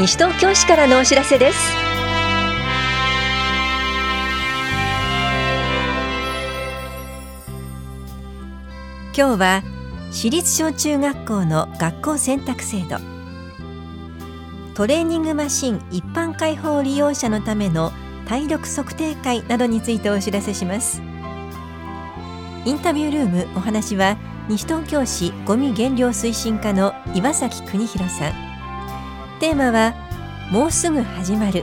西東京市からのお知らせです。今日は私立小中学校の学校選択制度。トレーニングマシン一般開放利用者のための体力測定会などについてお知らせします。インタビュールームお話は西東京市ごみ減量推進課の岩崎邦弘さん。テーマはもうすぐ始まる。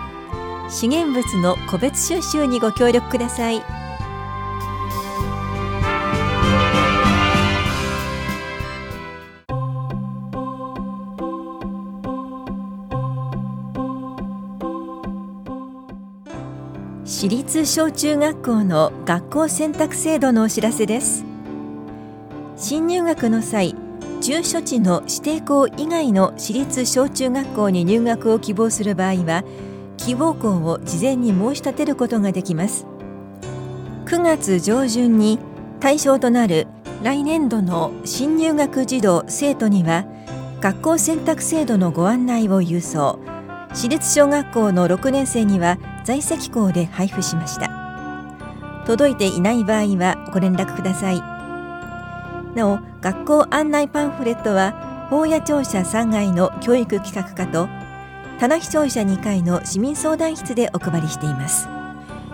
資源物の個別収集にご協力ください。私立小中学校の学校選択制度のお知らせです。新入学の際住所地の指定校以外の私立小中学校に入学を希望する場合は希望校を事前に申し立てることができます。9月上旬に対象となる来年度の新入学児童生徒には学校選択制度のご案内を郵送。私立小学校の6年生には在籍校で配布しました。届いていない場合はご連絡ください。なお学校案内パンフレットは法屋庁舎3階の教育企画課と棚視庁舎2階の市民相談室でお配りしています。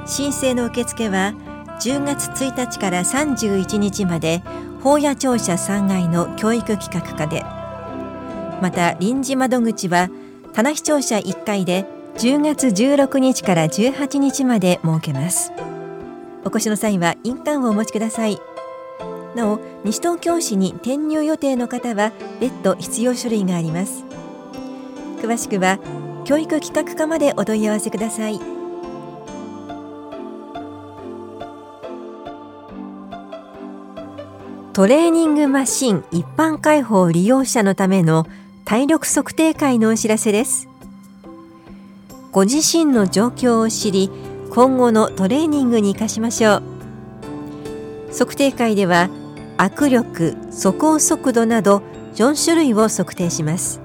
申請の受付は10月1日から31日まで法屋庁舎3階の教育企画課で。また臨時窓口は棚視聴者1階で10月16日から18日まで設けます。お越しの際は印鑑をお持ちください。なお西東京市に転入予定の方は別途必要書類があります。詳しくは教育企画課までお問い合わせください。トレーニングマシン一般開放利用者のための体力測定会のお知らせです。ご自身の状況を知り今後のトレーニングに生かしましょう。測定会では握力、走行速度など4種類を測定します。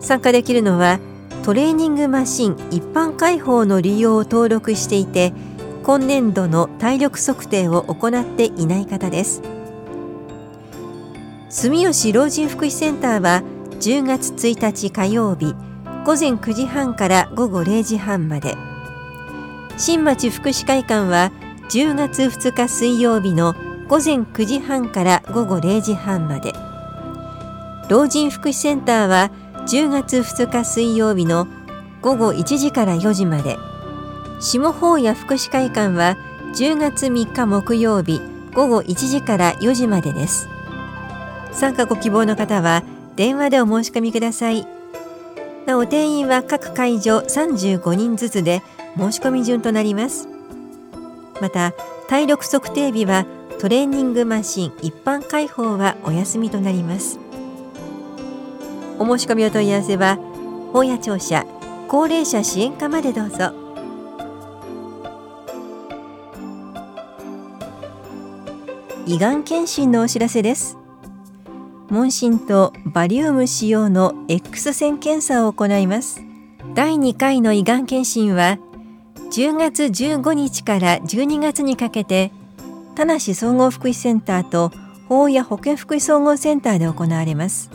参加できるのはトレーニングマシン一般開放の利用を登録していて今年度の体力測定を行っていない方です。住吉老人福祉センターは10月1日火曜日午前9時半から午後0時半まで。新町福祉会館は10月2日水曜日の午前9時半から午後0時半まで。老人福祉センターは10月2日水曜日の午後1時から4時まで。下法屋福祉会館は10月3日木曜日午後1時から4時までです。参加ご希望の方は電話でお申し込みください。なお定員は各会場35人ずつで申し込み順となります。また体力測定日はトレーニングマシン一般開放はお休みとなります。お申し込みお問い合わせは本屋庁舎高齢者支援課までどうぞ。胃がん検診のお知らせです。問診とバリウム使用の X 線検査を行います。第2回の胃がん検診は10月15日から12月にかけて田梨総合福祉センターと法や保健福祉総合センターで行われます。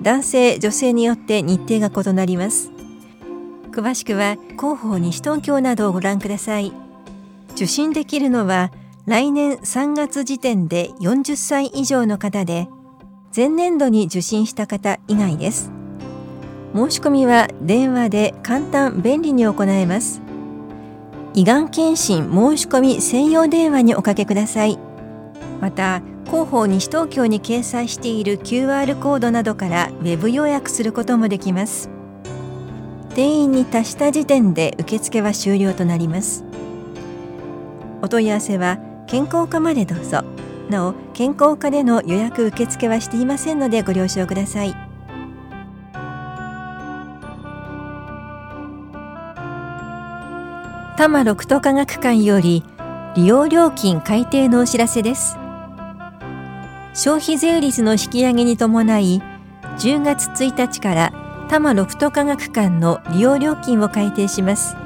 男性女性によって日程が異なります。詳しくは広報西東京などをご覧ください。受診できるのは来年3月時点で40歳以上の方で前年度に受診した方以外です。申し込みは電話で簡単便利に行えます。胃がん検診申し込み専用電話におかけください。また広報西東京に掲載している QR コードなどからウェブ予約することもできます。定員に達した時点で受付は終了となります。お問い合わせは健康課までどうぞ。なお健康課での予約受付はしていませんのでご了承ください。多摩六都科学館より利用料金改定のお知らせです。消費税率の引き上げに伴い10月1日から多摩ロフト科学館の利用料金を改定します。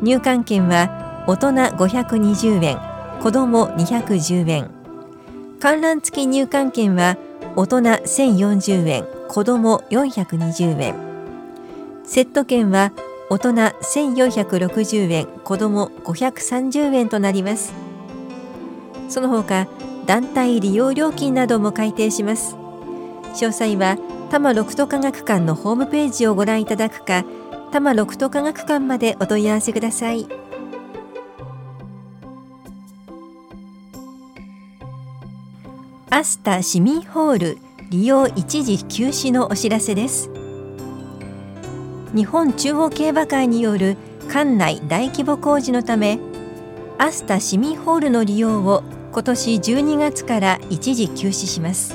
入館券は大人520円子ども210円。観覧付き入館券は大人1040円子ども420円。セット券は大人1460円子ども530円となります。その他団体利用料金なども改定します。詳細は多摩六都科学館のホームページをご覧いただくか多摩六都科学館までお問い合わせください。アスタ市民ホール利用一時休止のお知らせです。日本中央競馬会による館内大規模工事のためアスタ市民ホールの利用を今年12月から一時休止します。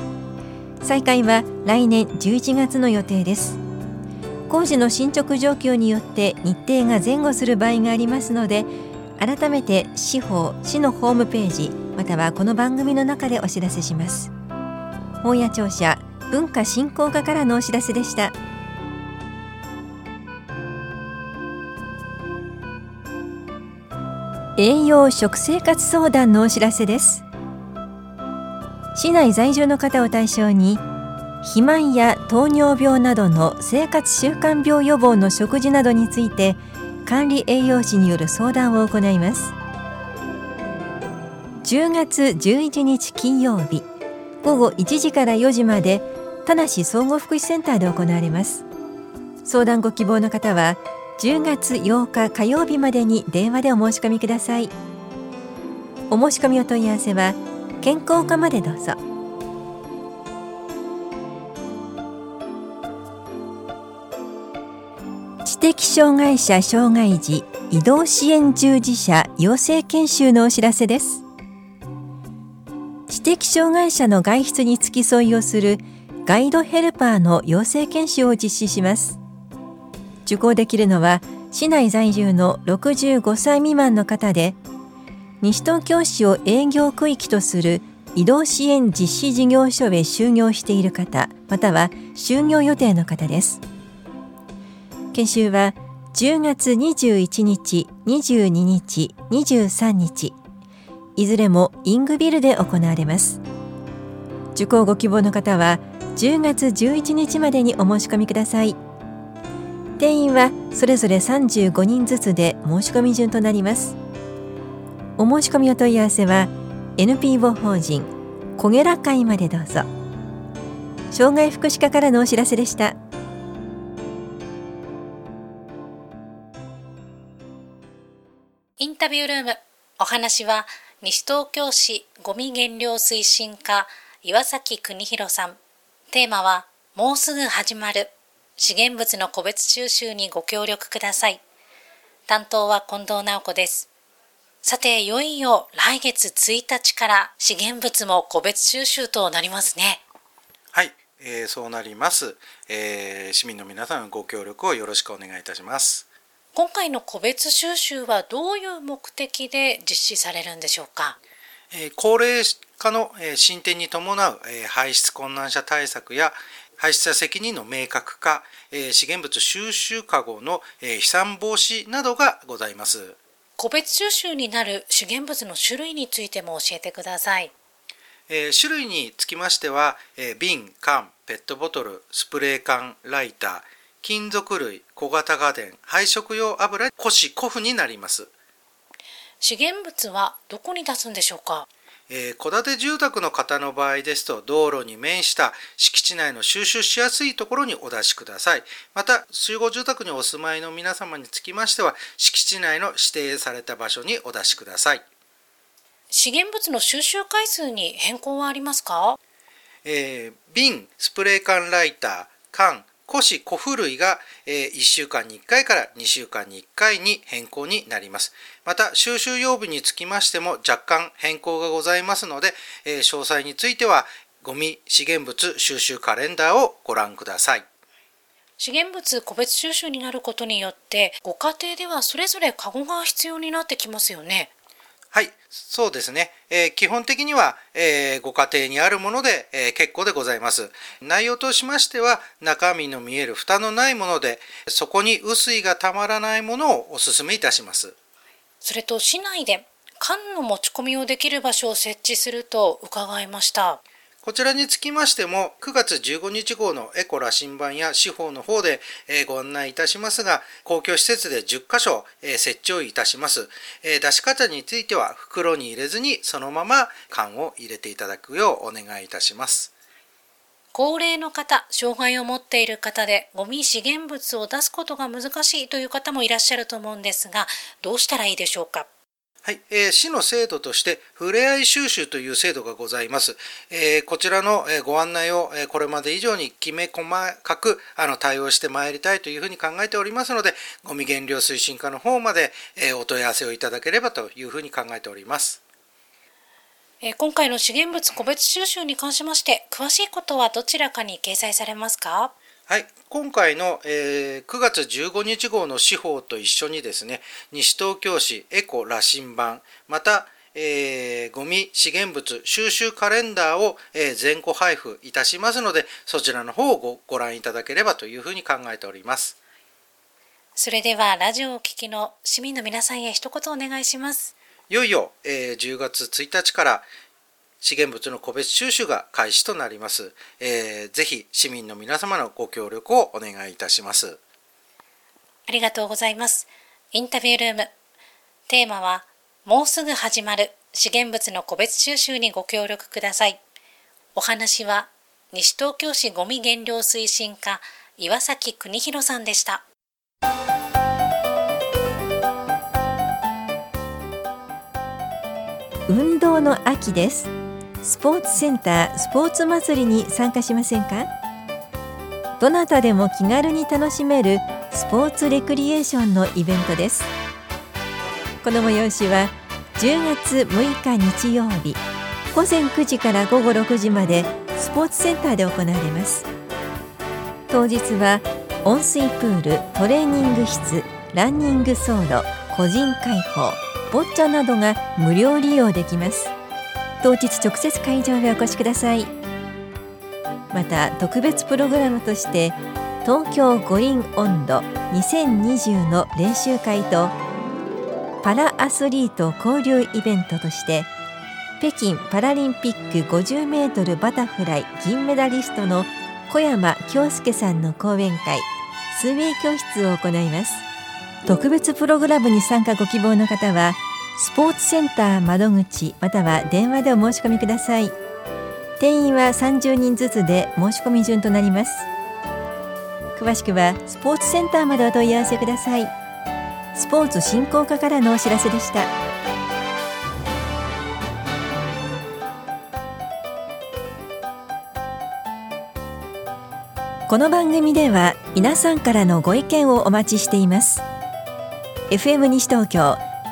再開は来年11月の予定です。工事の進捗状況によって日程が前後する場合がありますので改めて司法市のホームページまたはこの番組の中でお知らせします。本屋庁舎文化振興課からのお知らせでした。栄養食生活相談のお知らせです。市内在住の方を対象に肥満や糖尿病などの生活習慣病予防の食事などについて管理栄養士による相談を行います。10月11日金曜日午後1時から4時まで田梨総合福祉センターで行われます。相談ご希望の方は10月8日火曜日までに電話でお申し込みください。お申し込みお問い合わせは健康課までどうぞ。知的障害者障害児移動支援従事者養成研修のお知らせです。知的障害者の外出に付き添いをするガイドヘルパーの養成研修を実施します。受講できるのは市内在住の65歳未満の方で西東京市を営業区域とする移動支援実施事業所へ就業している方または就業予定の方です。研修は10月21日、22日、23日。いずれもイングビルで行われます。受講ご希望の方は10月11日までにお申し込みください。定員はそれぞれ35人ずつで申し込み順となります。お申し込みお問い合わせは NPO 法人小ゲラ会までどうぞ。障害福祉課からのお知らせでした。インタビュールームお話は西東京市ごみ減量推進課岩崎邦弘さん。テーマはもうすぐ始まる。資源物の個別収集にご協力ください。担当は近藤直子です。さて、いよいよ来月1日から資源物も個別収集となりますね。はい、えー、そうなります、えー、市民の皆さんご協力をよろしくお願いいたします。今回の個別収集はどういう目的で実施されるんでしょうか？えー、高齢化の進展に伴う排出困難者対策や排出者責任の明確化、資源物収集かごの飛散防止などがございます。個別収集になる資源物の種類についても教えてください。種類につきましては、瓶、缶、ペットボトル、スプレー缶、ライター、金属類、小型家電、配色用油、古紙、古布になります。資源物はどこに出すんでしょうか？えー、戸建て住宅の方の場合ですと道路に面した敷地内の収集しやすいところにお出しください。また集合住宅にお住まいの皆様につきましては敷地内の指定された場所にお出しください。資源物の収集回数に変更はありますか、えー、瓶スプレー缶ライター缶古紙古布類が1週間に1回から2週間に1回に変更になります。また収集曜日につきましても若干変更がございますので、詳細についてはゴミ資源物収集カレンダーをご覧ください。資源物個別収集になることによってご家庭ではそれぞれカゴが必要になってきますよね。はいそうですね、えー、基本的には、えー、ご家庭にあるもので、えー、結構でございます。内容としましては中身の見える蓋のないものでそこに雨水がたまらないものをお勧めいたします。それと市内で缶の持ち込みをできる場所を設置すると伺いました。こちらにつきましても9月15日号のエコラ新版や司法の方でご案内いたしますが公共施設で10カ所設置をいたします。出し方については袋に入れずにそのまま缶を入れていただくようお願いいたします。高齢の方、障害を持っている方でゴミ資源物を出すことが難しいという方もいらっしゃると思うんですがどうしたらいいでしょうか？はい、えー、市の制度としてふれあい収集という制度がございます。えー、こちらのご案内をこれまで以上にきめ細かくあの対応してまいりたいというふうに考えておりますので、ゴミ減量推進課の方まで、えー、お問い合わせをいただければというふうに考えております。え今回の資源物個別収集に関しまして詳しいことはどちらかに掲載されますか？はい、今回の、えー、9月15日号の司法と一緒にですね、西東京市エコ羅針盤、また、えー、ゴミ資源物収集カレンダーを、えー、全個配布いたしますので、そちらの方をごご覧いただければというふうに考えております。それでは、ラジオをお聞きの市民の皆さんへ一言お願いします。いよいよ、えー、10月1日から資源物の個別収集が開始となります。えー、ぜひ市民の皆様のご協力をお願いいたします。ありがとうございます。インタビュールーム。テーマは、もうすぐ始まる資源物の個別収集にご協力ください。お話は、西東京市ごみ減量推進課岩崎邦弘さんでした。運動の秋です。スポーツセンタースポーツ祭りに参加しませんか？どなたでも気軽に楽しめるスポーツレクリエーションのイベントです。この催しは10月6日日曜日午前9時から午後6時までスポーツセンターで行われます。当日は温水プールトレーニング室ランニング走路個人開放ボッチャなどが無料利用できます。当日直接会場へお越しください。また特別プログラムとして東京五輪温度2020の練習会とパラアスリート交流イベントとして北京パラリンピック50メートルバタフライ銀メダリストの小山京介さんの講演会数名教室を行います。特別プログラムに参加ご希望の方はスポーツセンター窓口または電話でお申し込みください。定員は30人ずつで申し込み順となります。詳しくはスポーツセンターまでお問い合わせください。スポーツ振興課からのお知らせでした。この番組では皆さんからのご意見をお待ちしています。FM 西東京